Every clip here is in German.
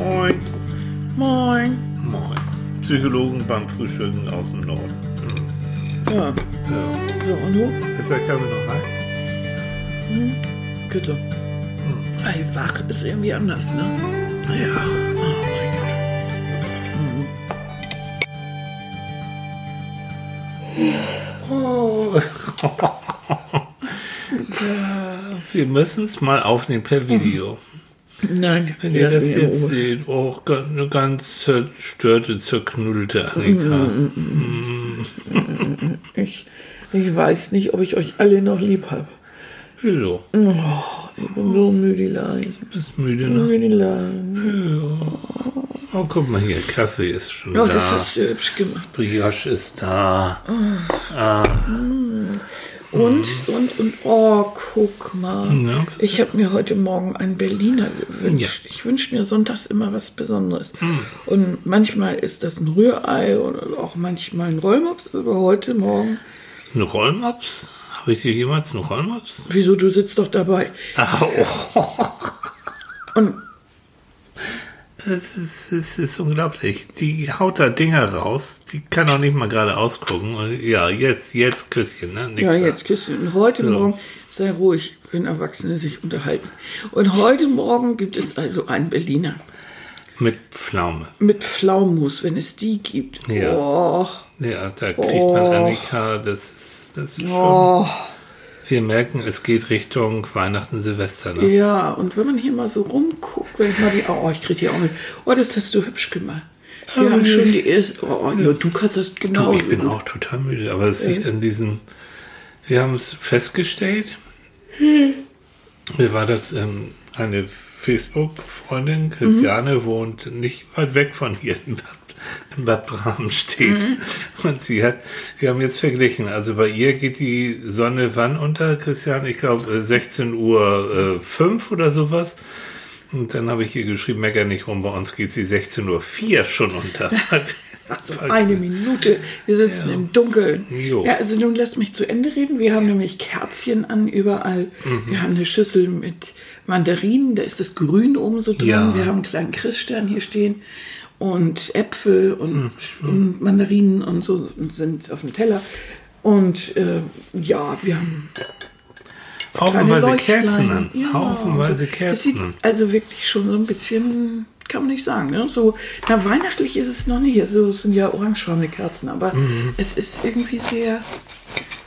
Moin. Moin. Moin. Psychologen beim Frühstücken aus dem Norden. Ja. Ja. So, und du? Ist der Kaffee noch heiß? Bitte. Ey, wach ist irgendwie anders, ne? Ja. Oh Oh. Wir müssen es mal aufnehmen per Video. Nein, Wenn ihr das jetzt seht, oh, ga- eine ganz zerstörte, zerknüllte Annika. Ich, ich weiß nicht, ob ich euch alle noch lieb habe. Wieso? Ich bin so müdelein. Bist müde, ne? Müdelein. Oh, guck mal hier, Kaffee ist schon Oh, da. das hast du hübsch gemacht. Brioche ist da. Und, und, und, oh, guck mal. Ja, ich habe mir heute Morgen einen Berliner gewünscht. Ich wünsche mir sonntags immer was Besonderes. Und manchmal ist das ein Rührei oder auch manchmal ein Rollmops, aber heute Morgen. Ein Rollmops? Habe ich hier jemals einen Rollmops? Wieso, du sitzt doch dabei. Ah, oh. Und Es ist, es ist unglaublich. Die haut da Dinger raus. Die kann auch nicht mal gerade ausgucken. Und ja, jetzt, jetzt Küsschen, ne? Nix ja, jetzt küssen. Und heute So. Morgen, sei ruhig, wenn Erwachsene sich unterhalten. Und heute Morgen gibt es also einen Berliner Mit Pflaume. mit Pflaumenmus, wenn es die gibt. Ja. Oh, Ja, da kriegt man Annika, das ist, das ist schon. oh. Wir merken, es geht Richtung Weihnachten, Silvester, ne? Ja, und wenn man hier mal so rumguckt, wenn ich mal die, oh, ich kriege die auch mit. Oh, das hast du hübsch gemacht. Wir haben schon die erste, oh, ja, du kannst das genau. Du, ich bin auch total müde, aber es liegt an diesen. Wir haben es festgestellt. Mir war das ähm, eine Facebook-Freundin, Christiane, wohnt nicht weit weg von hier in Bad, in Bad Bramstedt. Und sie hat, wir haben jetzt verglichen, also bei ihr geht die Sonne wann unter, Christiane? Ich glaube 16 Uhr äh, 5 oder sowas. Und dann habe ich ihr geschrieben, mecker nicht rum, bei uns geht sie 16 Uhr 4 schon unter. Also eine Minute. Wir sitzen Ja. im Dunkeln. Jo. Ja, also nun lass mich zu Ende reden. Wir haben nämlich Kerzchen an überall. Mhm. Wir haben eine Schüssel mit Mandarinen, da ist das Grün oben so drin. Ja. Wir haben einen kleinen Christstern hier stehen und Äpfel und, Mhm. und Mandarinen und so sind auf dem Teller. Und äh, ja, wir haben Haufenweise Kerzen an. Ja, Haufenweise und so. Das sieht Kerzen also wirklich schon so ein bisschen, kann man nicht sagen, ne? So, na, weihnachtlich ist es noch nicht. Also, es sind ja orangefarbene Kerzen, aber Mhm. es ist irgendwie sehr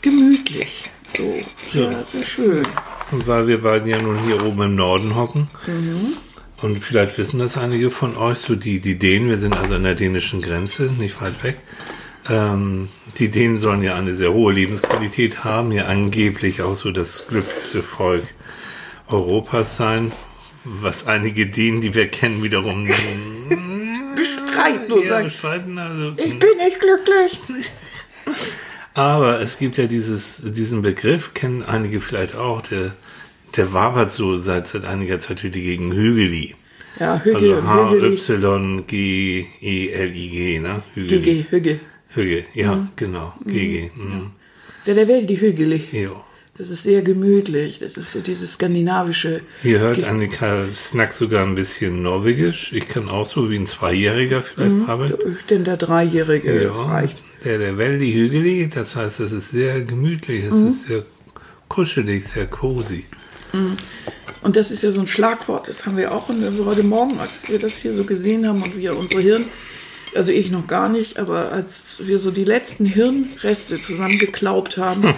gemütlich. So, Ja. ja, sehr schön. Und weil wir beiden ja nun hier oben im Norden hocken. Mhm. Und vielleicht wissen das einige von euch, so die, die Dänen, wir sind also an der dänischen Grenze, nicht weit weg. Ähm, die Dänen sollen ja eine sehr hohe Lebensqualität haben, ja angeblich auch so das glücklichste Volk Europas sein, was einige Dänen, die wir kennen, wiederum Bestreiten und ja, bestreiten. Also, ich bin nicht glücklich. Aber es gibt ja dieses, diesen Begriff, kennen einige vielleicht auch, der, der wabert so seit, seit einiger Zeit wieder gegen Hügeli. Ja, Hügel, Also Hügel, H-Y-G-E-L-I-G, ne? Hügeli. Hügel, Hügel. Hügel, ja, genau. GG. Mhm. Der, der Welt, die Hügeli. Jo. Das ist sehr gemütlich. Das ist so dieses skandinavische. Hier hört Annika Snack sogar ein bisschen norwegisch. Ich kann auch so wie ein Zweijähriger vielleicht brabbeln. Ich denn der Dreijährige, das Ja, reicht. der, der Weldi Hügeli, das heißt, es ist sehr gemütlich, es ist sehr kuschelig, sehr cozy. Und das ist ja so ein Schlagwort, das haben wir auch und also heute Morgen, als wir das hier so gesehen haben und wir unsere Hirn, also ich noch gar nicht, aber als wir so die letzten Hirnreste zusammengeklaubt haben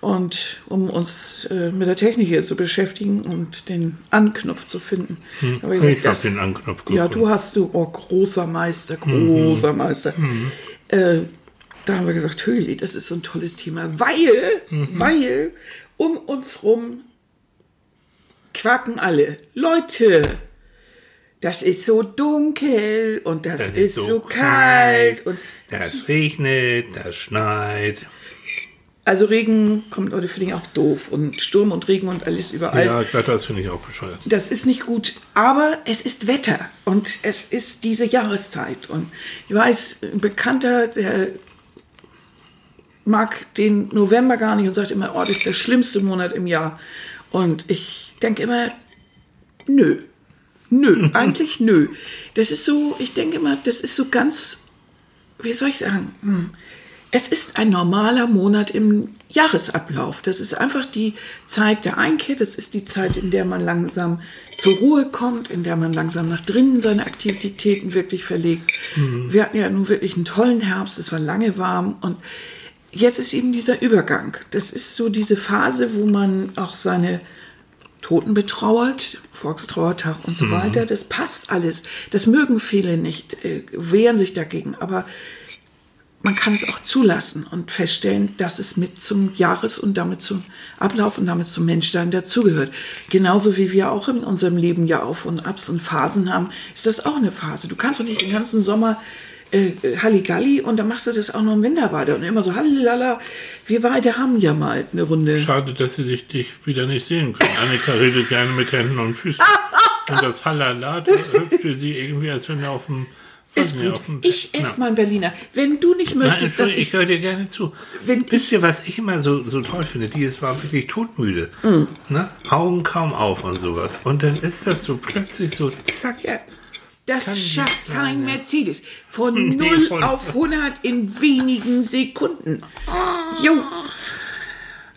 und um uns äh, mit der Technik hier zu beschäftigen und den Anknopf zu finden. habe Ich gesagt, habe den Anknopf Ja, gefunden. du hast du, oh, großer Meister, großer Meister. Äh, da haben wir gesagt, Höhli, das ist so ein tolles Thema, weil, weil um uns rum quaken alle. Leute, das ist so dunkel und das, ist, so kalt. Und Das regnet, das schneit. also Regen kommt Leute finde ich auch doof und Sturm und Regen und alles überall. Ja, glatt, das finde ich auch bescheuert. Das ist nicht gut, aber es ist Wetter und es ist diese Jahreszeit. Und ich weiß, ein Bekannter, der mag den November gar nicht und sagt immer, oh, das ist der schlimmste Monat im Jahr. Und ich denke immer, nö, Nö, eigentlich nö. Das ist so, ich denke mal, das ist so ganz, wie soll ich sagen, hm. es ist ein normaler Monat im Jahresablauf. Das ist einfach die Zeit der Einkehr, das ist die Zeit, in der man langsam zur Ruhe kommt, in der man langsam nach drinnen seine Aktivitäten wirklich verlegt. Wir hatten ja nun wirklich einen tollen Herbst, es war lange warm und jetzt ist eben dieser Übergang. Das ist so diese Phase, wo man auch seine Toten betrauert, Volkstrauertag und so weiter. Das passt alles. Das mögen viele nicht, äh, wehren sich dagegen. Aber man kann es auch zulassen und feststellen, dass es mit zum Jahres- und damit zum Ablauf und damit zum Menschsein dazugehört. Genauso wie wir auch in unserem Leben ja Auf und Abs und Phasen haben, ist das auch eine Phase. Du kannst doch nicht den ganzen Sommer äh, Halligalli und dann machst du das auch noch im Winter weiter und immer so Hallilala. Wir beide haben ja mal eine Runde. Schade, dass sie dich, dich wieder nicht sehen können. Annika redet gerne mit Händen und Füßen. und das Halala da hüpft für sie irgendwie, als wenn er auf dem. Ist gut. Ich esse mal einen Berliner. Wenn du nicht Nein, möchtest, dass Entschuldigung, ich ich. höre dir gerne zu. Wenn Wisst ihr, was ich immer so, so toll finde? Die ist war wirklich todmüde. Mm. Ne? Augen kaum auf und sowas. Und dann ist das so plötzlich so, zack. Ja, das Kann schafft nicht kein ja. Mercedes. Von Nee, 0 voll. auf 100 in wenigen Sekunden. Jo.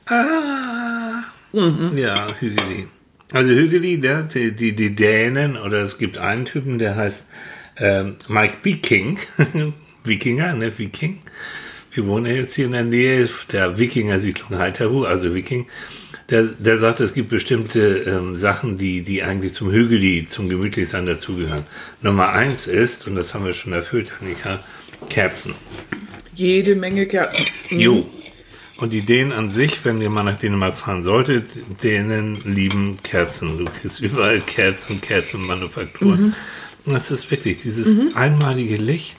Ah. Mhm. Ja, Hügeli. Also Hügeli, der, die, die, die Dänen, oder es gibt einen Typen, der heißt ähm, Mike Viking. Wikinger, ne, Viking. Wir wohnen jetzt hier in der Nähe der Wikinger-Siedlung Heiterhu, also Viking. Der, der sagt, es gibt bestimmte ähm, Sachen, die, die eigentlich zum Hügeli, zum Gemütlichsein dazugehören. Nummer eins ist, und das haben wir schon erfüllt, Annika, Kerzen. Jede Menge Kerzen. Jo. Und die Dänen an sich, wenn ihr mal nach Dänemark fahren solltet, Dänen lieben Kerzen. Du kriegst überall Kerzen, Kerzenmanufakturen. Und das ist wirklich dieses einmalige Licht,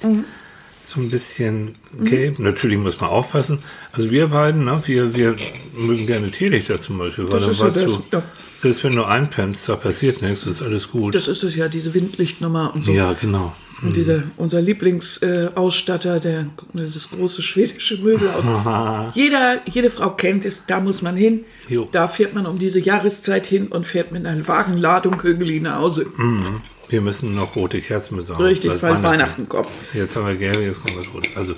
so ein bisschen gelb. Natürlich muss man aufpassen. Also wir beiden, ne, wir, wir mögen gerne Teelichter zum Beispiel, weil Das dann ist ja weißt das, du, ja. selbst wenn du einpennst, da passiert nichts, ist alles gut. Das ist es ja, diese Windlichtnummer und so. ja, genau. Und dieser, unser Lieblingsausstatter, äh, der, dieses große schwedische Möbelhaus. Jeder, jede Frau kennt es, da muss man hin. Jo. Da fährt man um diese Jahreszeit hin und fährt mit einer Wagenladung Hügeli nach Hause. Wir müssen noch rote Kerzen besorgen. Richtig, weil weil Weihnachten kommt. Jetzt haben wir gelbe, jetzt kommt was Rotes. Also,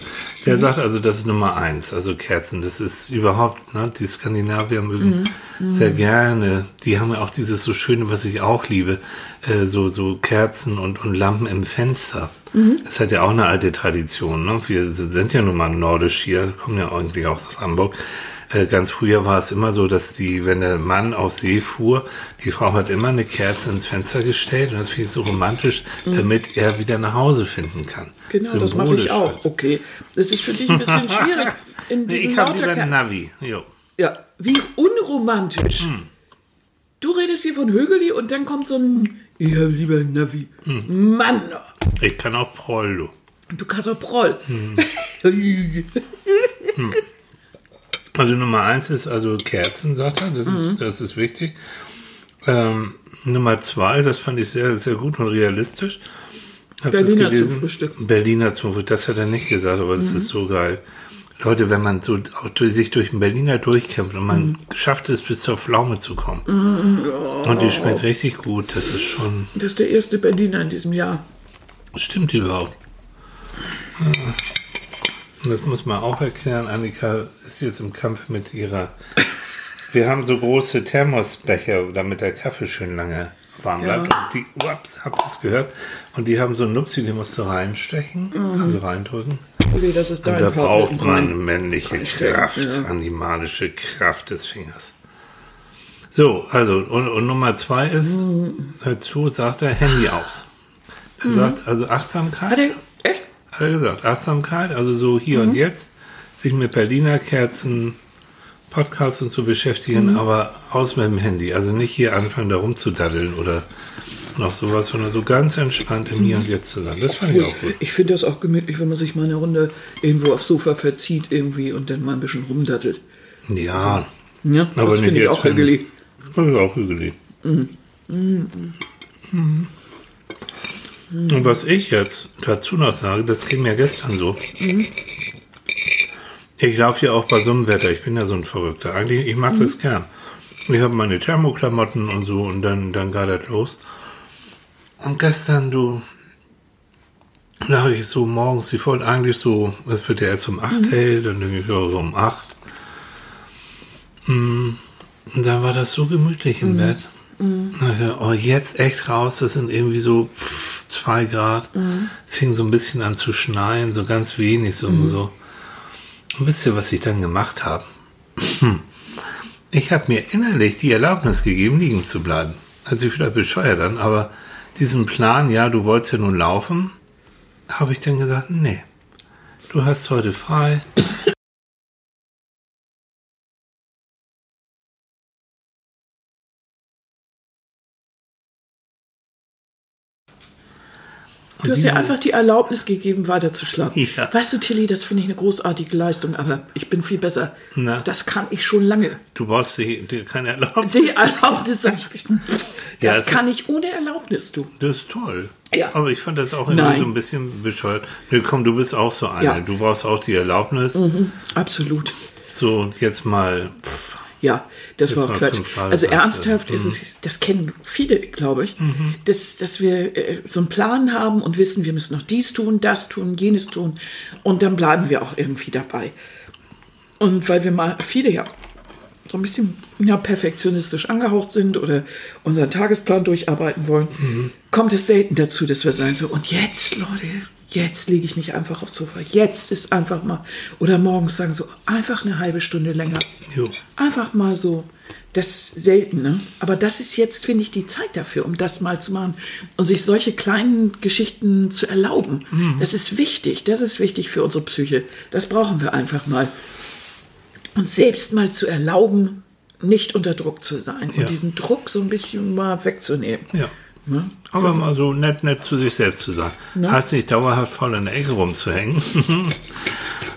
der sagt also, das ist Nummer eins, also Kerzen. Das ist überhaupt, ne, die Skandinavier mögen sehr gerne. Die haben ja auch dieses so Schöne, was ich auch liebe, äh, so, so Kerzen und, und Lampen im Fenster. Das hat ja auch eine alte Tradition, ne? Wir sind ja nun mal nordisch hier, kommen ja eigentlich auch aus Hamburg. Äh, Ganz früher war es immer so, dass die, wenn der Mann auf See fuhr, die Frau hat immer eine Kerze ins Fenster gestellt und das finde ich so romantisch, damit er wieder nach Hause finden kann. Genau, das mache ich Symbolisch auch. Okay. Das ist für dich ein bisschen schwierig. Nee, ich habe lieber Kle- ein Navi. Jo. Ja, wie unromantisch. Hm. Du redest hier von Hügeli und dann kommt so ein, ich habe lieber ein Navi. Hm. Mann, Ich kann auch Prollo. du kannst auch Proll. Hm. Also Nummer eins ist also Kerzen, sagt er. Das, Mhm. ist, das ist wichtig. Ähm, Nummer zwei, das fand ich sehr, sehr gut und realistisch. Hab Berliner zum Frühstück. Mhm. Berliner zum Frühstück. Das hat er nicht gesagt, aber das ist so geil. Leute, wenn man so auch durch, sich durch den Berliner durchkämpft und man Mhm. schafft es, bis zur Pflaume zu kommen. Und die schmeckt richtig gut. Das ist schon, das ist der erste Berliner in diesem Jahr. stimmt überhaupt. Ja. Das muss man auch erklären. Annika ist jetzt im Kampf mit ihrer. Wir haben so große Thermosbecher, damit der Kaffee schön lange warm Ja. bleibt. Und die, ups, habt ihr es gehört? Und die haben so einen Nupsi, den musst du reinstechen, also reindrücken. Okay, das ist Und dein da Partner braucht man männliche Kraft, ja. animalische Kraft des Fingers. So, also, und, und Nummer zwei ist, Mhm. dazu sagt er Handy aus. Er sagt also Achtsamkeit. Hat er? Hat er gesagt, Achtsamkeit, also so hier Mhm. und jetzt, sich mit Berliner Kerzen, Podcasts und so beschäftigen, Mhm. aber aus mit dem Handy. Also nicht hier anfangen, da rumzudaddeln oder noch sowas, sondern so ganz entspannt im Hier und Jetzt zu sein. Das fand ich auch gut. Ich finde das auch gemütlich, wenn man sich mal eine Runde irgendwo aufs Sofa verzieht irgendwie und dann mal ein bisschen rumdattelt. Ja, Ja, Aber das finde ich auch wenn- Hügeli. das ist auch hügelig. Mhm. Und was ich jetzt dazu noch sage, das ging mir gestern so. Ich laufe ja auch bei so einem Wetter. Ich bin ja so ein Verrückter. Eigentlich, ich mag das gern. Ich habe meine Thermoklamotten und so und dann, dann geht das los. Und gestern, du, da habe ich so morgens, ich wollte eigentlich so, es wird ja erst um 8 mhm. hell, dann denke ich ja so um 8. Mm, und dann war das so gemütlich im mhm. Bett. Mhm. Dachte, oh, jetzt echt raus, das sind irgendwie so pff, zwei Grad. Mhm. Fing so ein bisschen an zu schneien, so ganz wenig, so mhm. so. Und wisst ihr, was ich dann gemacht habe? Ich habe mir innerlich die Erlaubnis gegeben, liegen zu bleiben. Also ich wieder bescheuert dann, aber diesen Plan, ja, du wolltest ja nun laufen, habe ich dann gesagt, nee, du hast heute frei, Du hast ja einfach die Erlaubnis gegeben, weiter zu schlafen. Ja. Weißt du, Tilly, das finde ich eine großartige Leistung, aber ich bin viel besser. Na. Das kann ich schon lange. Du brauchst die, die keine Erlaubnis. Die Erlaubnis, sag ich. Das ja, kann ich ohne Erlaubnis, du. Das ist toll. Ja. Aber ich fand das auch immer so ein bisschen bescheuert. Nee, komm, du bist auch so eine. Ja. Du brauchst auch die Erlaubnis. Mhm, absolut. So, und jetzt mal. Pff, ja, das Jetzt war Quatsch. Also ernsthaft ist es, mhm. das kennen viele, glaube ich, mhm. dass, dass wir äh, so einen Plan haben und wissen, wir müssen noch dies tun, das tun, jenes tun. Und dann bleiben wir auch irgendwie dabei. Und weil wir mal viele ja so ein bisschen ja, perfektionistisch angehaucht sind oder unseren Tagesplan durcharbeiten wollen, mhm. kommt es selten dazu, dass wir sagen so, und jetzt, Leute, jetzt lege ich mich einfach aufs Sofa. Jetzt ist einfach mal, oder morgens sagen so, einfach eine halbe Stunde länger. Jo. Einfach mal so. Das selten, ne? Aber das ist jetzt, finde ich, die Zeit dafür, um das mal zu machen und sich solche kleinen Geschichten zu erlauben. Mhm. Das ist wichtig. Das ist wichtig für unsere Psyche. Das brauchen wir einfach mal. Und selbst mal zu erlauben, nicht unter Druck zu sein ja. und diesen Druck so ein bisschen mal wegzunehmen. Ja. Ne? Aber mal so nett, nett zu sich selbst zu sagen. Ne? Heißt nicht dauerhaft voll in der Ecke rumzuhängen.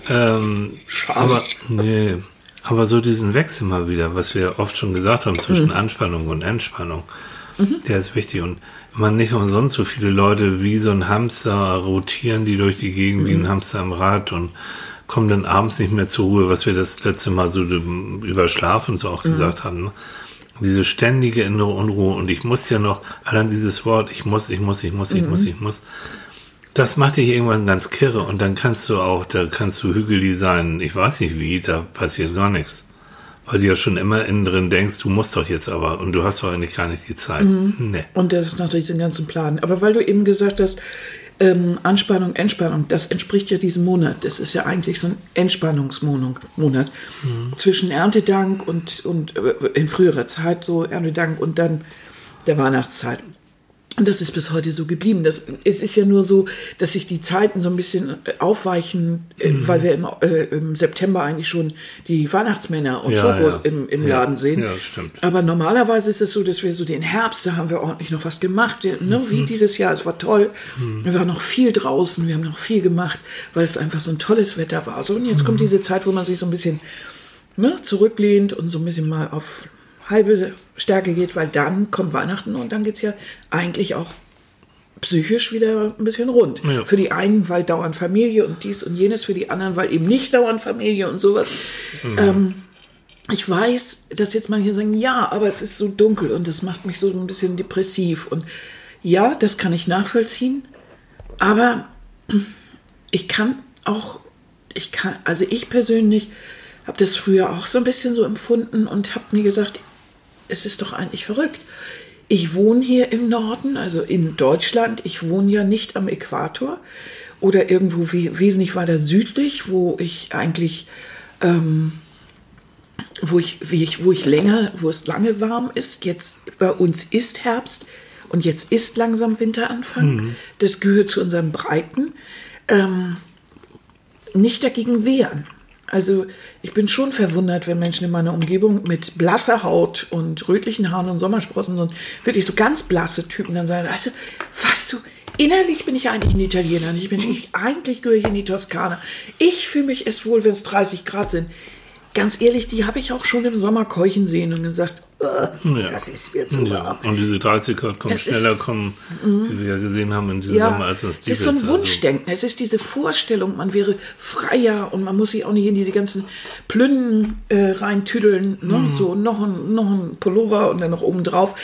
ähm, aber, nee. Aber so diesen Wechsel mal wieder, was wir oft schon gesagt haben, zwischen mhm. Anspannung und Entspannung, mhm. der ist wichtig. Und man nicht umsonst so viele Leute wie so ein Hamster rotieren, die durch die Gegend mhm. wie ein mhm. Hamster im Rad und kommen dann abends nicht mehr zur Ruhe, was wir das letzte Mal so über Schlaf und so auch mhm. gesagt haben. Ne? Diese ständige innere Unruhe und ich muss ja noch, allein dieses Wort, ich muss, ich muss, ich muss, ich mhm. muss, ich muss, das macht dich irgendwann ganz kirre und dann kannst du auch, da kannst du hügelig sein, ich weiß nicht wie, da passiert gar nichts. Weil du ja schon immer innen drin denkst, du musst doch jetzt aber und du hast doch eigentlich gar nicht die Zeit. Mhm. Nee. Und das ist natürlich den ganzen Plan. Aber weil du eben gesagt hast, ähm, Anspannung, Entspannung, das entspricht ja diesem Monat. Das ist ja eigentlich so ein Entspannungsmonat mhm. zwischen Erntedank und, und äh, in früherer Zeit so Erntedank und dann der Weihnachtszeit. Und das ist bis heute so geblieben. Das, es ist ja nur so, dass sich die Zeiten so ein bisschen äh, aufweichen, äh, mhm. weil wir im, äh, im, September eigentlich schon die Weihnachtsmänner und ja, Schokos ja. im, im ja. Laden sehen. Ja, stimmt. Aber normalerweise ist es so, dass wir so den Herbst, da haben wir ordentlich noch was gemacht. Ne? Mhm. Wie dieses Jahr, es war toll. Mhm. Wir waren noch viel draußen, wir haben noch viel gemacht, weil es einfach so ein tolles Wetter war. So, und jetzt kommt mhm. diese Zeit, wo man sich so ein bisschen ne, zurücklehnt und so ein bisschen mal auf halbe Stärke geht, weil dann kommt Weihnachten und dann geht es ja eigentlich auch psychisch wieder ein bisschen rund. Ja. Für die einen, weil dauernd Familie und dies und jenes, für die anderen, weil eben nicht dauernd Familie und sowas. Mhm. Ähm, ich weiß, dass jetzt manche sagen, ja, aber es ist so dunkel und das macht mich so ein bisschen depressiv. Und ja, das kann ich nachvollziehen, aber ich kann auch, ich kann, also ich persönlich habe das früher auch so ein bisschen so empfunden und habe mir gesagt, es ist doch eigentlich verrückt. Ich wohne hier im Norden, also in Deutschland. Ich wohne ja nicht am Äquator oder irgendwo wesentlich weiter südlich, wo ich eigentlich, ähm, wo ich, wie ich, wo ich länger, wo es lange warm ist. Jetzt bei uns ist Herbst und jetzt ist langsam Winteranfang. Mhm. Das gehört zu unseren Breiten. Ähm, nicht dagegen wehren. Also ich bin schon verwundert, wenn Menschen in meiner Umgebung mit blasser Haut und rötlichen Haaren und Sommersprossen und wirklich so ganz blasse Typen dann sagen, also was du, innerlich bin ich eigentlich ein Italiener, ich bin ich, eigentlich gehöre ich in die Toskana. Ich fühle mich erst wohl, wenn es 30 Grad sind. Ganz ehrlich, die habe ich auch schon im Sommer keuchen sehen und gesagt, ja. Das ist mir zu ja. Und diese 30 Grad kommen es schneller, ist, kommen, mhm. wie wir ja gesehen haben in diesem ja, Sommer, als uns Es ist so ein also Wunschdenken. Also. Es ist diese Vorstellung, man wäre freier und man muss sich auch nicht in diese ganzen Plünnen äh, reintüdeln. Ne? Mhm. So noch ein, noch ein Pullover und dann noch oben drauf.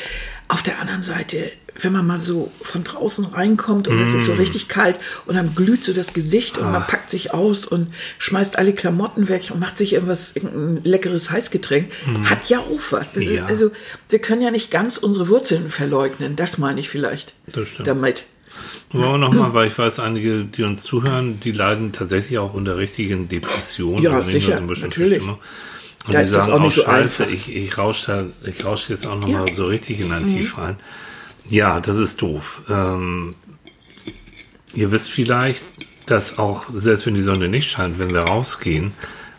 Auf der anderen Seite, wenn man mal so von draußen reinkommt und es ist so Mm. richtig kalt und dann glüht so das Gesicht und man Ah. packt sich aus und schmeißt alle Klamotten weg und macht sich irgendwas, irgendein leckeres Heißgetränk, hat ja auch was. Das Mm. Ja. ist, also, wir können ja nicht ganz unsere Wurzeln verleugnen. Das meine ich vielleicht Das stimmt. damit. Aber auch nochmal, weil ich weiß, einige, die uns zuhören, die leiden tatsächlich auch unter richtigen Depressionen. Ja, also sicher, so natürlich. Stimmung. Und Da die ist das sagen auch nicht so scheiße, einfach. ich, ich rausche jetzt auch nochmal Ja. Mhm. so richtig in ein Tief rein. Ja, das ist doof. Ähm, ihr wisst vielleicht, dass auch, selbst wenn die Sonne nicht scheint, wenn wir rausgehen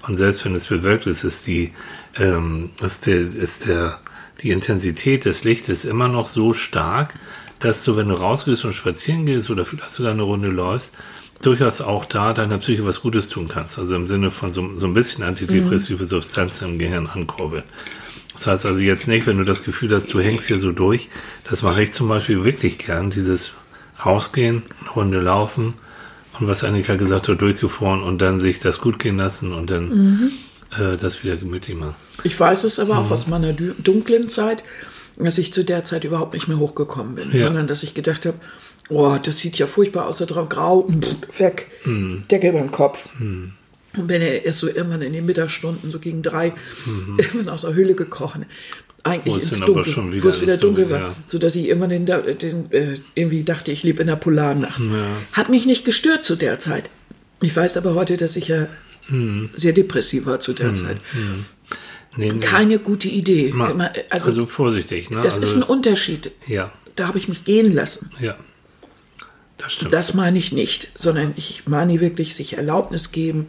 und selbst wenn es bewölkt ist, ist die, ähm, ist der, ist der, die Intensität des Lichtes immer noch so stark, dass du, wenn du rausgehst und spazieren gehst oder vielleicht sogar eine Runde läufst, durchaus auch da deiner Psyche was Gutes tun kannst. Also im Sinne von so, so ein bisschen antidepressive Substanzen im Gehirn ankurbeln. Das heißt also jetzt nicht, wenn du das Gefühl hast, du hängst hier so durch. Das mache ich zum Beispiel wirklich gern. Dieses rausgehen, eine Runde laufen und was Annika gesagt hat, durchgefroren und dann sich das gut gehen lassen und dann Mhm. äh, das wieder gemütlich machen. Ich weiß es aber Mhm. auch aus meiner dunklen Zeit, dass ich zu der Zeit überhaupt nicht mehr hochgekommen bin, Ja. sondern dass ich gedacht habe, oh, das sieht ja furchtbar aus, da drauf grau, pff, weg, Mhm. Decke über den Kopf. Und bin ja erst so irgendwann in den Mittagsstunden, so gegen drei, irgendwann aus der Höhle gekrochen. Eigentlich Mhm. Wo es ins Dunkel, wo es wieder Dunkel, dunkel war. ja. So dass ich irgendwann den, den, äh, irgendwie dachte, ich lebe in der Polarnacht. Hat mich nicht gestört zu der Zeit. Ich weiß aber heute, dass ich ja Mhm. sehr depressiv war zu der Zeit. Nee, nee. Keine gute Idee. Immer, also, also, vorsichtig, ne? das also, ist ein Unterschied. Ja, Da habe ich mich gehen lassen. ja. Das stimmt. Das meine ich nicht, sondern ich meine wirklich sich Erlaubnis geben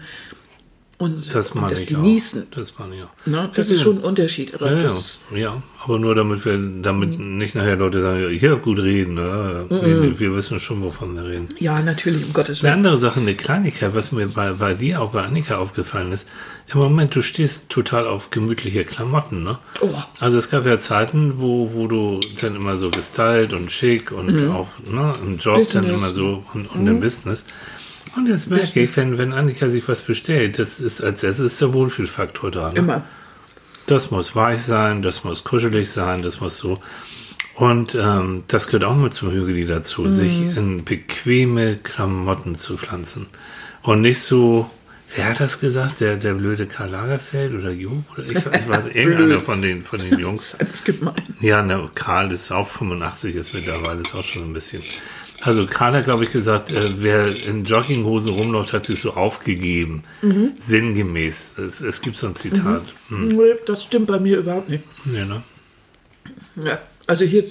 und das und das genießen. Auch. Das meine ich auch. Ne? Das ist schon ein Unterschied. Aber Ja, ja, das, ja, aber nur damit wir, damit nicht nachher Leute sagen, hier gut reden, ne? nee, wir wissen schon, wovon wir reden. ja, natürlich, um Gottes Eine Willen. andere Sache, eine Kleinigkeit, was mir bei, bei dir, auch bei Annika aufgefallen ist. Im Moment, du stehst total auf gemütliche Klamotten, ne? Oh. Also es gab ja Zeiten, wo, wo du dann immer so gestylt und schick und auch ne, im Job dann Business. immer so und, und im Business. Und jetzt merke ich, wenn, wenn Annika sich was bestellt, das ist als erstes ist der Wohlfühlfaktor da. Ne? Immer. Das muss weich sein, das muss kuschelig sein, das muss so. Und ähm, das gehört auch mit zum Hügeli dazu, sich in bequeme Klamotten zu pflanzen. Und nicht so, wer hat das gesagt? Der, der blöde Karl Lagerfeld oder Job? Oder ich, ich weiß, irgendeiner von den, von den Jungs. Das ist gemein. Ja, ne, Karl ist auch 85 jetzt mittlerweile, ist auch schon ein bisschen. Also Karl hat, glaube ich, gesagt, äh, wer in Jogginghosen rumläuft, hat sich so aufgegeben. Sinngemäß. Es, es gibt so ein Zitat. Hm. Nee, Das stimmt bei mir überhaupt nicht. Ja, ne? Ja, also hier,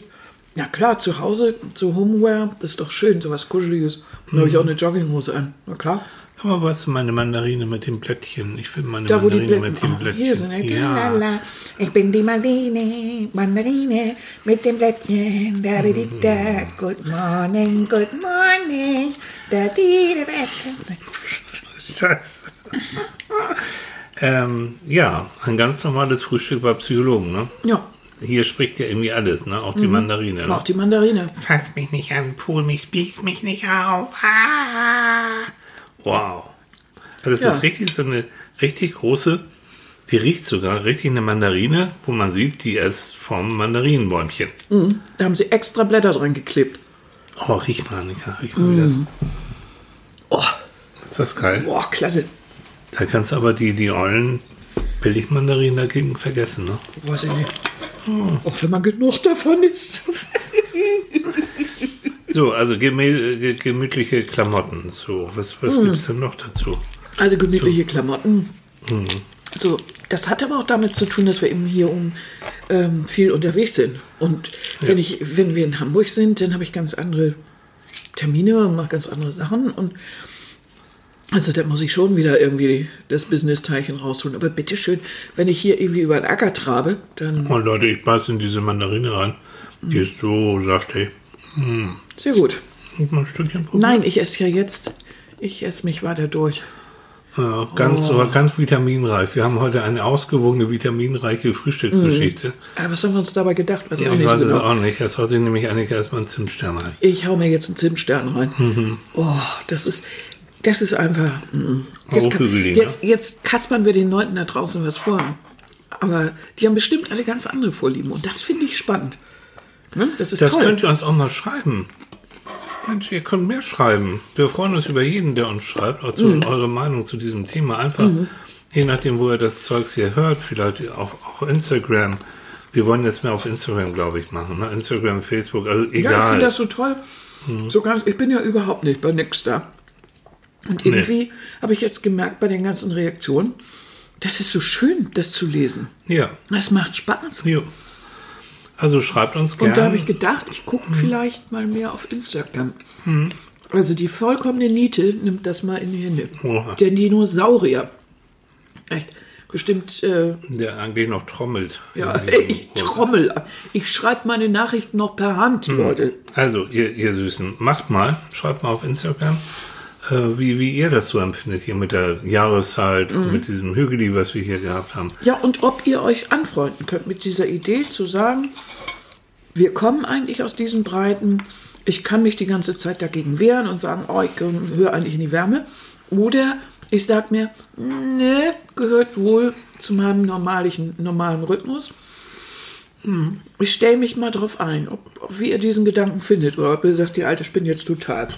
ja klar, zu Hause, so Homeware, das ist doch schön, sowas Kuscheliges. Da habe ich Mhm. auch eine Jogginghose an. Na klar. Aber was meine Mandarine mit dem Blättchen? Ich will meine Da, wo Mandarine mit dem oh, Blättchen. ja. Lala, ich bin die Marlene, Mandarine mit dem Blättchen. Da, di, da. Good morning, good morning. Da, di, di, da. Scheiße. ähm, ja, ein ganz normales Frühstück bei Psychologen, ne? Ja, Hier spricht ja irgendwie alles, ne? Auch die Mandarine. Ne? auch die Mandarine. Fass mich nicht an, pol mich, spieß mich nicht auf. Ah. Wow. Also das Ja. ist richtig so eine richtig große, die riecht sogar richtig eine Mandarine, wo man sieht, die ist vom Mandarinenbäumchen. Da haben sie extra Blätter dran geklebt. Oh, riech mal, Annika, riech mal wie das. Oh, Ist das geil? boah, klasse. Da kannst du aber die, die ollen Billigmandarinen dagegen vergessen, ne? Weiß ich nicht. Auch wenn man genug davon isst. So, also gemä ge- gemütliche Klamotten. So, was, was gibt's denn noch dazu? Also gemütliche Klamotten. So, das hat aber auch damit zu tun, dass wir eben hier um ähm, viel unterwegs sind. Und wenn ich, wenn wir in Hamburg sind, dann habe ich ganz andere Termine und mache ganz andere Sachen. Und also da muss ich schon wieder irgendwie das Business-Teilchen rausholen. Aber bitteschön, wenn ich hier irgendwie über den Acker trabe, dann Oh Leute, ich beiß in diese Mandarine rein. Die ist so saftig. Sehr gut. Und mal ein Stückchen probieren? Nein, ich esse ja jetzt, ich esse mich weiter durch. Ja, ganz, Oh. ganz vitaminreich. Wir haben heute eine ausgewogene, vitaminreiche Frühstücksgeschichte. Aber was haben wir uns dabei gedacht? Weiß ich auch Ich weiß so es genau. auch nicht. Jetzt haut sich nämlich Annika erstmal einen Zimtstern rein. Ich hau mir jetzt einen Zimtstern rein. Mhm. Oh, das ist, das ist einfach. mm. Jetzt, Auch ka- hügelig, ne? jetzt, jetzt kaspern wir den Leuten da draußen was vor. Aber die haben bestimmt alle ganz andere Vorlieben. Und das finde ich spannend. Ne? Das ist Das toll. könnt ihr uns auch mal schreiben. Mensch, ihr könnt mehr schreiben. Wir freuen uns über jeden, der uns schreibt, zu Mhm. eure Meinung zu diesem Thema. Einfach, je nachdem, wo ihr das Zeugs hier hört, vielleicht auch, auch Instagram. Wir wollen jetzt mehr auf Instagram, glaube ich, machen. Ne? Instagram, Facebook, also Ja, ich egal. finde das so toll. So ganz, ich bin ja überhaupt nicht bei nix da. Und irgendwie habe ich jetzt gemerkt bei den ganzen Reaktionen, das ist so schön, das zu lesen. ja, Das macht Spaß. jo. Also schreibt uns gerne. Und da habe ich gedacht, ich gucke vielleicht mal mehr auf Instagram. Also die vollkommene Niete nimmt das mal in die Hände. Oha. Der Dinosaurier. Echt. Bestimmt, äh, der eigentlich noch trommelt. ja, diesem ich trommel. Ich schreibe meine Nachrichten noch per Hand, Leute. Also, ihr, ihr Süßen, macht mal, schreibt mal auf Instagram, wie, wie ihr das so empfindet hier mit der Jahreszeit Mhm. und mit diesem Hügeli, was wir hier gehabt haben. Ja, und ob ihr euch anfreunden könnt mit dieser Idee zu sagen, wir kommen eigentlich aus diesen Breiten, ich kann mich die ganze Zeit dagegen wehren und sagen, oh, ich höre eigentlich in die Wärme. Oder ich sage mir, ne, gehört wohl zu meinem normalen, normalen Rhythmus. Hm, Ich stelle mich mal drauf ein, ob, ob wie ihr diesen Gedanken findet oder ob ihr sagt, die alte spinnt jetzt total.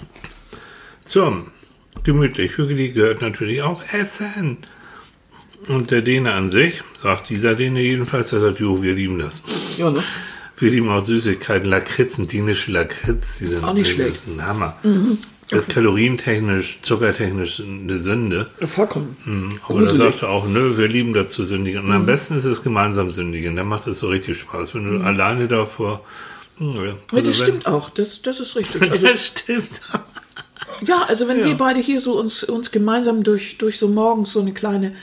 So, gemütlich. Hügeli gehört natürlich auch Essen. Und der Däne an sich, sagt dieser Däne jedenfalls, der sagt, jo, wir lieben das. Ja, ne? Wir lieben auch Süßigkeiten, Lakritzen, dänische Lakritz, die sind Auch nicht das ist schlecht. ein Hammer. Das ist kalorientechnisch, zuckertechnisch eine Sünde. Vollkommen. Aber da sagt er auch, nö, wir lieben das zu sündigen. Und am besten ist es gemeinsam sündigen. Dann macht es so richtig Spaß. Wenn du alleine davor. hm, Ja, Ja, Also das wenn- stimmt auch, das, das ist richtig. Also, Das stimmt. Ja, also wenn wir beide hier so uns, uns gemeinsam durch, durch so morgens so eine kleine,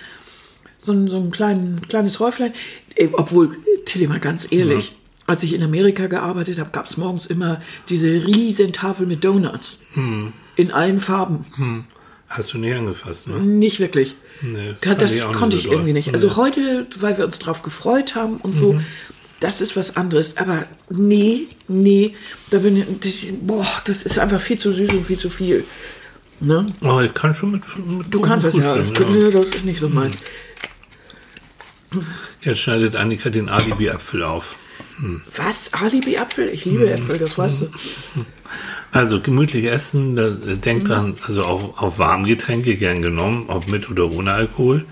so ein, so ein kleinen, kleines Häuflein, äh, obwohl, Tilly, mal ganz ehrlich, als ich in Amerika gearbeitet habe, gab es morgens immer diese riesen Tafel mit Donuts. In allen Farben. Hast du nie angefasst, ne? Nicht wirklich. Nee, Ja, das konnte ich irgendwie nicht. Also Nee. heute, weil wir uns drauf gefreut haben und so, das ist was anderes. Aber nee, nee, da bin ich, das, boah, das ist einfach viel zu süß und viel zu viel. Ne? Oh, ich kann schon mit, mit Du kannst das ja. frühstücken, Nee, Das ist nicht so meins. Jetzt schneidet Annika den Alibi-Apfel auf. Was? Alibi-Apfel? Ich liebe Äpfel, das weißt du. Also gemütlich essen, denkt dran, also auf, auf Warmgetränke gern genommen, ob mit oder ohne Alkohol.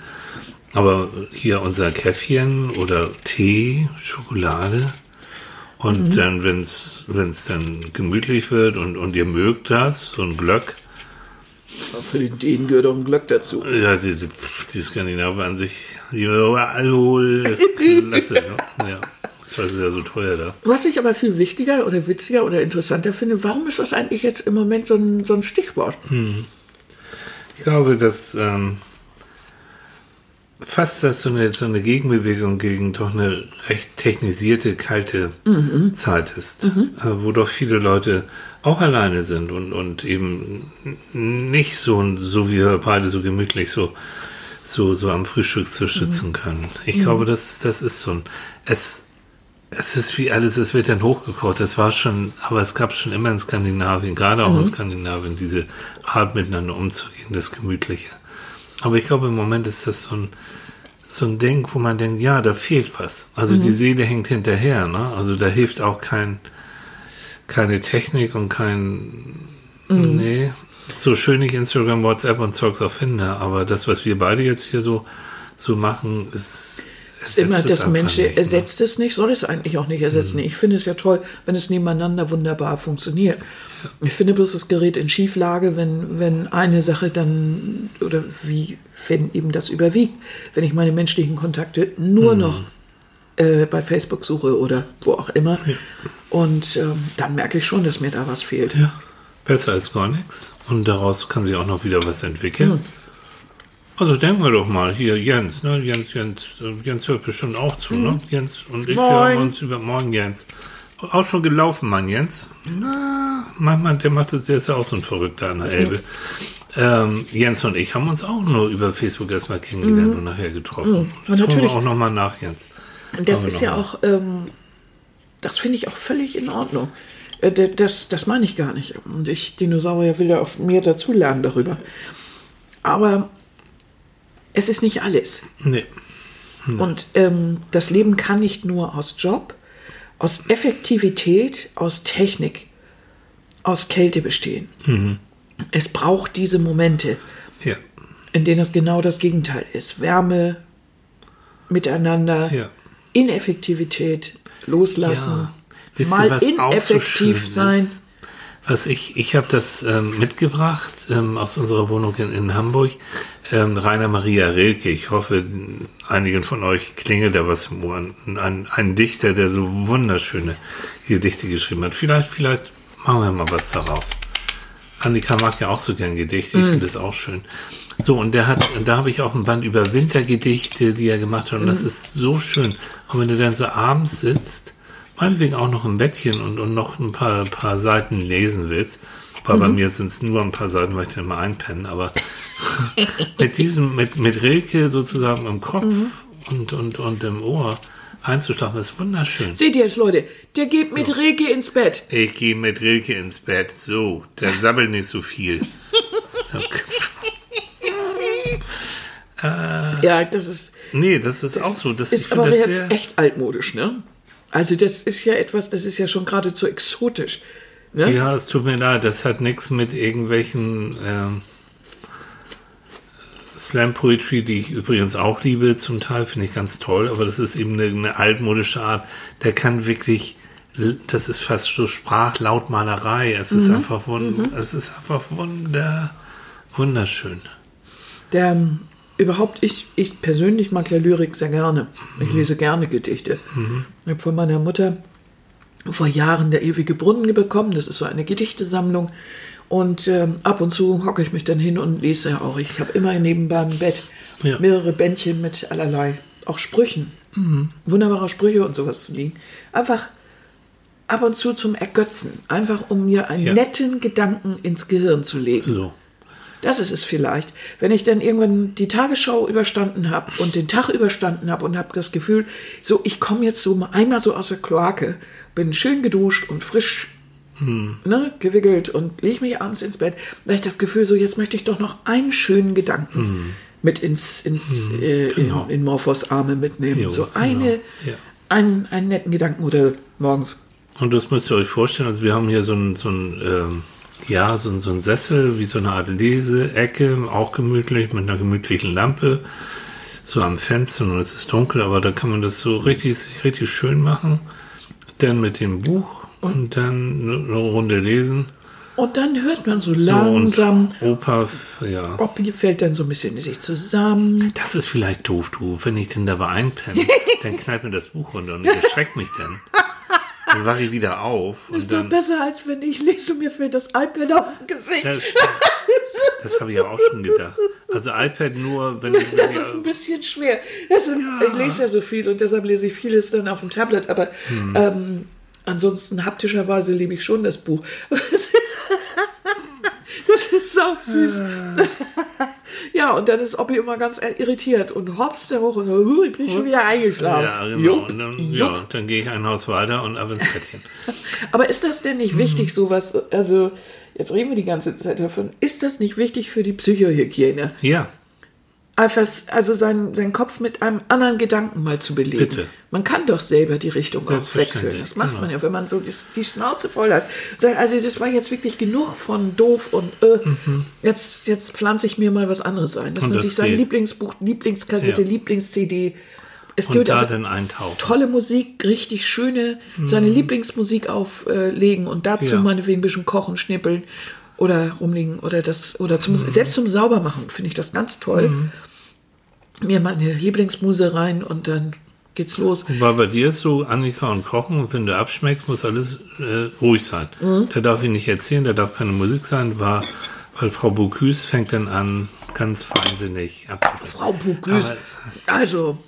Aber hier unser Käffchen oder Tee, Schokolade. Und dann, wenn es dann gemütlich wird und, und ihr mögt das, so ein Glöck, Für den Dänen gehört auch ein Glöck dazu. ja, die, die, die Skandinavier an sich, die Alkohol ist klasse, ne? Ja, das ist ja so teuer da. Was ich aber viel wichtiger oder witziger oder interessanter finde, warum ist das eigentlich jetzt im Moment so ein, so ein Stichwort? Ich glaube, dass ähm, fast das so eine, so eine Gegenbewegung gegen doch eine recht technisierte, kalte Zeit ist, äh, wo doch viele Leute auch alleine sind und, und eben nicht so, so wie wir beide so gemütlich so, so, so am Frühstückstisch sitzen können. Ich glaube, das, das ist so ein, es, es ist wie alles, es wird dann hochgekocht. Das war schon, aber es gab schon immer in Skandinavien, gerade auch in Skandinavien, diese Art miteinander umzugehen, das Gemütliche. Aber ich glaube, im Moment ist das so ein, so ein Ding, wo man denkt, ja, da fehlt was. Also die Seele hängt hinterher, ne? Also da hilft auch kein, keine Technik und kein, nee. So schön ich Instagram, WhatsApp und Zeugs auch finde, aber das, was wir beide jetzt hier so, so machen, ist, immer ersetzt es das Mensch nicht, ersetzt es nicht, soll es eigentlich auch nicht ersetzen. Ich finde es ja toll, wenn es nebeneinander wunderbar funktioniert. Ich finde bloß das Gerät in Schieflage, wenn, wenn eine Sache dann, oder wie, wenn eben das überwiegt, wenn ich meine menschlichen Kontakte nur Mhm. noch äh, bei Facebook suche oder wo auch immer. Und ähm, dann merke ich schon, dass mir da was fehlt. Ja, besser als gar nichts. Und daraus kann sich auch noch wieder was entwickeln. Also denken wir doch mal, hier Jens, ne? Jens, Jens, äh, Jens hört bestimmt auch zu, ne? Jens und ich, Moin. haben uns über Morgen Jens. Auch schon gelaufen, Mann, Jens. Na, manchmal, der macht das, der ist ja auch so ein Verrückter an der Elbe. Ähm, Jens und ich haben uns auch nur über Facebook erstmal kennengelernt und nachher getroffen. Das holen wir auch nochmal nach, Jens. Und das ist ja mal. auch, ähm, das finde ich auch völlig in Ordnung. Äh, Das, das meine ich gar nicht. Und ich, Dinosaurier, will ja auch mehr dazulernen darüber. Aber es ist nicht alles. Nee. Und ähm, das Leben kann nicht nur aus Job, aus Effektivität, aus Technik, aus Kälte bestehen. Es braucht diese Momente, Ja. in denen es genau das Gegenteil ist. Wärme, Miteinander, Ja. Ineffektivität, loslassen, Ja. Mal so ineffektiv schön sein. Ist? Was ich, ich habe das ähm, mitgebracht ähm, aus unserer Wohnung in, in Hamburg. Ähm, Rainer Maria Rilke. Ich hoffe, einigen von euch klingelt da was im Ohr. Ein, ein Dichter, der so wunderschöne Gedichte geschrieben hat. Vielleicht, vielleicht machen wir mal was daraus. Annika mag ja auch so gern Gedichte, ich finde das auch schön. So, und der hat, da habe ich auch ein Band über Wintergedichte, die er gemacht hat, und das ist so schön. Und wenn du dann so abends sitzt, meinetwegen auch noch im Bettchen und, und noch ein paar, paar Seiten lesen willst, wobei bei mir sind es nur ein paar Seiten, weil ich dann immer einpennen, aber mit diesem, mit, mit Rilke sozusagen im Kopf und, und, und im Ohr einzuschlafen, ist wunderschön. Seht ihr es, Leute? Der geht mit Reke ins Bett. Ich gehe mit Rilke ins Bett. So, der sabbelt nicht so viel. Ja, das ist, nee, das ist auch so. Das, ist aber das jetzt echt altmodisch, ne? Also das ist ja etwas, das ist ja schon geradezu exotisch. Ne? Ja, es tut mir leid, das hat nichts mit irgendwelchen ähm, Slam Poetry, die ich übrigens auch liebe, zum Teil finde ich ganz toll, aber das ist eben eine, eine altmodische Art. Der kann wirklich, das ist fast so Sprachlautmalerei. Es ist einfach wund, es ist einfach wunder, wunderschön. Der ähm, überhaupt, ich, ich persönlich mag ja Lyrik sehr gerne. Ich lese gerne Gedichte. Ich habe von meiner Mutter vor Jahren der ewige Brunnen bekommen. Das ist so eine Gedichtesammlung. Und ähm, ab und zu hocke ich mich dann hin und lese auch. Ich habe immer nebenbei im Bett Ja. mehrere Bändchen mit allerlei, auch Sprüchen. Wunderbare Sprüche und sowas zu liegen. Einfach ab und zu zum Ergötzen. Einfach um mir einen Ja. netten Gedanken ins Gehirn zu legen. So. Das ist es vielleicht. Wenn ich dann irgendwann die Tagesschau überstanden habe und den Tag überstanden habe und habe das Gefühl, so, ich komme jetzt so mal einmal so aus der Kloake, bin schön geduscht und frisch ne, gewickelt und lege mich abends ins Bett, da habe ich das Gefühl, so, jetzt möchte ich doch noch einen schönen Gedanken mit ins, ins äh, genau. in, in Morphos Arme mitnehmen. Jo, so eine, genau, ja. einen, einen netten Gedanken oder morgens. Und das müsst ihr euch vorstellen, also wir haben hier so ein, so ein ähm, ja, so, ein- so ein Sessel, wie so eine Art Leseecke, auch gemütlich, mit einer gemütlichen Lampe, so am Fenster und es ist dunkel, aber da kann man das so richtig, richtig schön machen. Dann mit dem Buch und dann eine Runde lesen. Und dann hört man so, So, langsam, Opa, ja. Oppi fällt dann so ein bisschen in sich zusammen. Das ist vielleicht doof, du. Wenn ich denn dabei einpenne, dann knallt mir das Buch runter und ich erschreckt mich dann. Dann wache ich wieder auf. Und Ist doch besser, als wenn ich lese, mir fällt das iPad auf dem Gesicht. Das, das habe ich ja auch schon gedacht. Also iPad nur, wenn ich. Das ist ein bisschen schwer. Ist, Ich lese ja so viel und deshalb lese ich vieles dann auf dem Tablet, aber Hm. ähm, ansonsten haptischerweise liebe ich schon das Buch. Das ist so süß. Ja, und dann ist Oppi immer ganz irritiert und hops der hoch und so, "Huh, ich bin schon wieder eingeschlafen. ja, genau. Jupp, und dann, jupp. ja, dann gehe ich ein Haus weiter und ab ins Bettchen. Aber ist das denn nicht Mhm. wichtig, sowas, also jetzt reden wir die ganze Zeit davon, ist das nicht wichtig für die Psychohygiene? Ja, Einfach, also seinen, seinen Kopf mit einem anderen Gedanken mal zu belegen. Bitte. Man kann doch selber die Richtung auch wechseln. Das macht genau. man ja, wenn man so das, die Schnauze voll hat. Also das war jetzt wirklich genug von doof und äh, jetzt, jetzt pflanze ich mir mal was anderes ein. Dass Mhm. Und man das sich sein geht. Lieblingsbuch, Lieblingskassette, Ja. Lieblings-CD. Es und gibt da dann eintauchen. tolle Musik, richtig schöne, seine Lieblingsmusik auflegen und dazu Mhm. Ja. meinetwegen ein bisschen kochen, schnippeln oder rumliegen oder das, oder zum, Mhm. selbst zum Saubermachen finde ich das ganz toll. Mir meine Lieblingsmuse rein und dann geht's los. Weil bei dir ist so Annika und Kochen und wenn du abschmeckst, muss alles äh, ruhig sein. Mhm. Da darf ich nicht erzählen, da darf keine Musik sein, war, weil Frau Bocuse fängt dann an, ganz feinsinnig abzuschmecken. Frau. Aber- Also,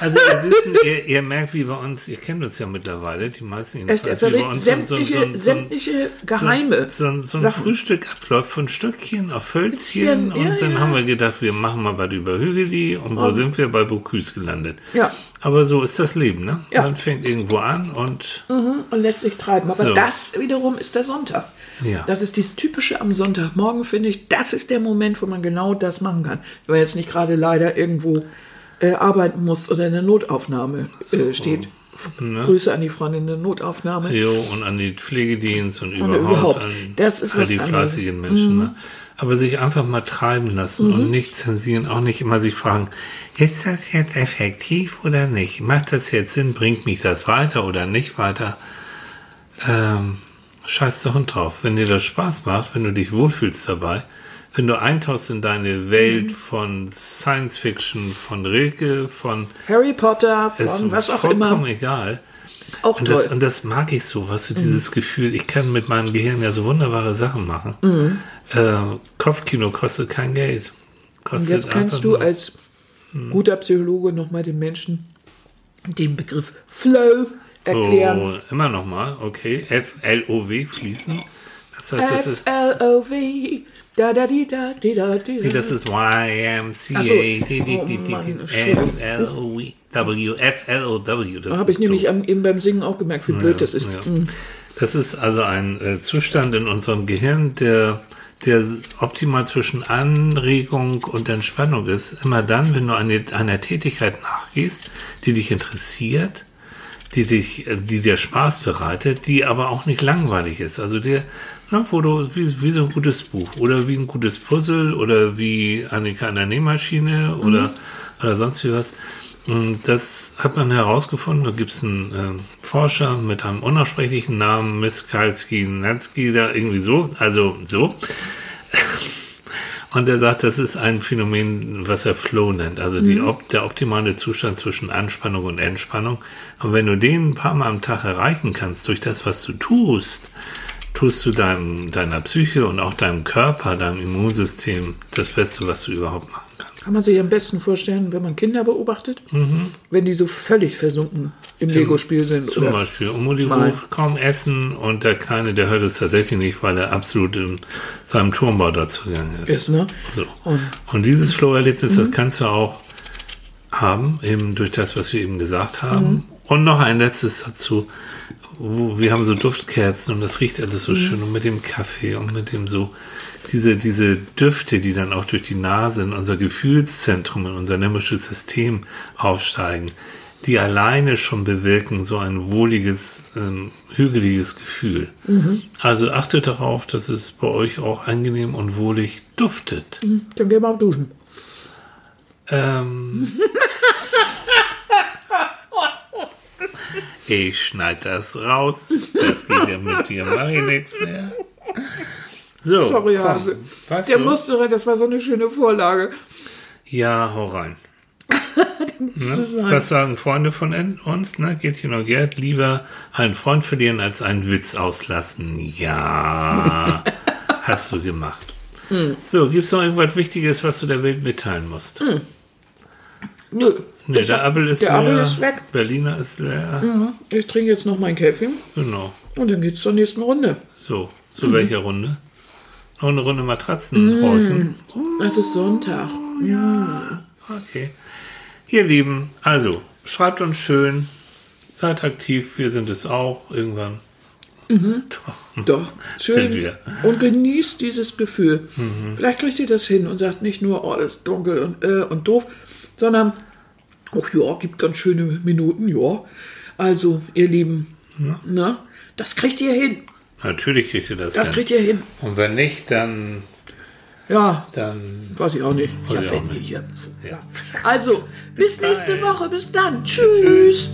Also ihr Süßen, ihr, ihr merkt, wie bei uns, ihr kennt uns ja mittlerweile, die meisten echt, jedenfalls, wie bei uns so- so- sämtliche, so- so- sämtliche Geheime. So, ein. Frühstück abläuft von Stückchen auf Hölzchen Bisschen, und ja, dann ja. haben wir gedacht, wir machen mal was über Hügeli und wo sind wir? Bei Bocuse gelandet. Ja. Aber so ist das Leben, ne? Ja. Man fängt irgendwo an und und lässt sich treiben. Aber das wiederum ist der Sonntag. Ja. Das ist das Typische am Sonntagmorgen, finde ich. Das ist der Moment, wo man genau das machen kann. Wenn man jetzt nicht gerade leider irgendwo äh, arbeiten muss oder in der Notaufnahme äh, steht. Grüße an die Freundin in der Notaufnahme. Jo, und an die Pflegedienst und überhaupt, überhaupt. an Das ist all was die. Mhm. fleißigen Menschen. Ne? Aber sich einfach mal treiben lassen und nicht zensieren, auch nicht immer sich fragen, ist das jetzt effektiv oder nicht? Macht das jetzt Sinn? Bringt mich das weiter oder nicht weiter? Ähm, scheiß der Hund drauf. Wenn dir das Spaß macht, wenn du dich wohlfühlst dabei, wenn du eintauchst in deine Welt Mhm. von Science Fiction, von Rilke, von Harry Potter, von was auch vollkommen immer. egal. Ist auch Und toll. das, und das mag ich so, was du dieses Gefühl, ich kann mit meinem Gehirn ja so wunderbare Sachen machen. Äh, Kopfkino kostet kein Geld. Und Kostet jetzt kannst du als guter Psychologe nochmal den Menschen den Begriff Flow erklären. Oh, immer noch mal, okay. F-L-O-W fließen. Das heißt, das ist, F-L-O-V. Da, da, di, da, di, da, di, da. das ist Y-M-C-A. So. Oh. F-L-O-W. Das Habe ich nämlich am, eben beim Singen auch gemerkt, wie blöd das ist. Ja. Mhm. Das ist also ein äh, Zustand in unserem Gehirn, der, der optimal zwischen Anregung und Entspannung ist. Immer dann, wenn du eine, einer Tätigkeit nachgehst, die dich interessiert, die, dich, äh, die dir Spaß bereitet, die aber auch nicht langweilig ist. Also der, na, wo du, wie, wie so ein gutes Buch oder wie ein gutes Puzzle oder wie Annika an der Nähmaschine oder, oder sonst wie was. Und Das hat man herausgefunden. Da gibt es einen äh, Forscher mit einem unaussprechlichen Namen, Miskalski, Natsky, da irgendwie so, also so. Und er sagt, das ist ein Phänomen, was er Flow nennt, also die, op der optimale Zustand zwischen Anspannung und Entspannung. Und wenn du den ein paar Mal am Tag erreichen kannst durch das, was du tust, tust du deinem, deiner Psyche und auch deinem Körper, deinem Immunsystem das Beste, was du überhaupt machen kannst. Kann man sich am besten vorstellen, wenn man Kinder beobachtet, wenn die so völlig versunken im Lego-Spiel sind. Zum Beispiel, Mutti Mal. ruft kaum essen und der Kleine, der hört es tatsächlich nicht, weil er absolut in seinem Turmbau dazu gegangen ist. Ist, ne? So. Und- Und dieses Flow-Erlebnis, das kannst du auch haben, eben durch das, was wir eben gesagt haben. Und noch ein letztes dazu. Wo, wir haben so Duftkerzen und das riecht alles so schön und mit dem Kaffee und mit dem so, diese, diese Düfte, die dann auch durch die Nase in unser Gefühlszentrum, in unser limbisches System aufsteigen, die alleine schon bewirken so ein wohliges, ähm, hügeliges Gefühl. Also achtet darauf, dass es bei euch auch angenehm und wohlig duftet. Dann gehen wir auch duschen. Ähm, ich schneid das raus. Das geht ja mit dir, mach ich nichts mehr. So, Sorry, komm. Hase. Was Der so? musste, das war so eine schöne Vorlage. Ja, hau rein. Es Ne? Was sagen Freunde von uns? Ne? Gertchen und Gerd, lieber einen Freund verlieren als einen Witz auslassen. Ja, hast du gemacht. Hm. So, gibt's noch irgendwas Wichtiges, was du der Welt mitteilen musst? Nö. Ne, Ich der hab- Appel ist der leer. Ist weg. Berliner ist leer. Mhm. Ich trinke jetzt noch meinen Kaffee Genau. und dann geht's zur nächsten Runde. So, zu Mhm. welcher Runde? Noch eine Runde Matratzen räuchen. Es ist Sonntag. Okay. Ihr Lieben, also, schreibt uns schön. Seid aktiv, wir sind es auch irgendwann. Doch. Doch, schön. Sind wir. Und genießt dieses Gefühl. Mhm. Vielleicht kriegt ihr das hin und sagt nicht nur, oh, es ist dunkel und, äh, und doof, sondern, ach ja, gibt ganz schöne Minuten, ja. Also, ihr Lieben, ne, das kriegt ihr hin. Natürlich kriegt ihr das, Das hin. kriegt ihr hin. Und wenn nicht, dann, Ja, dann weiß ich auch nicht. Weiß ich auch nicht. Ja. ja. Also, bis nächste Woche. Bis dann. Tschüss.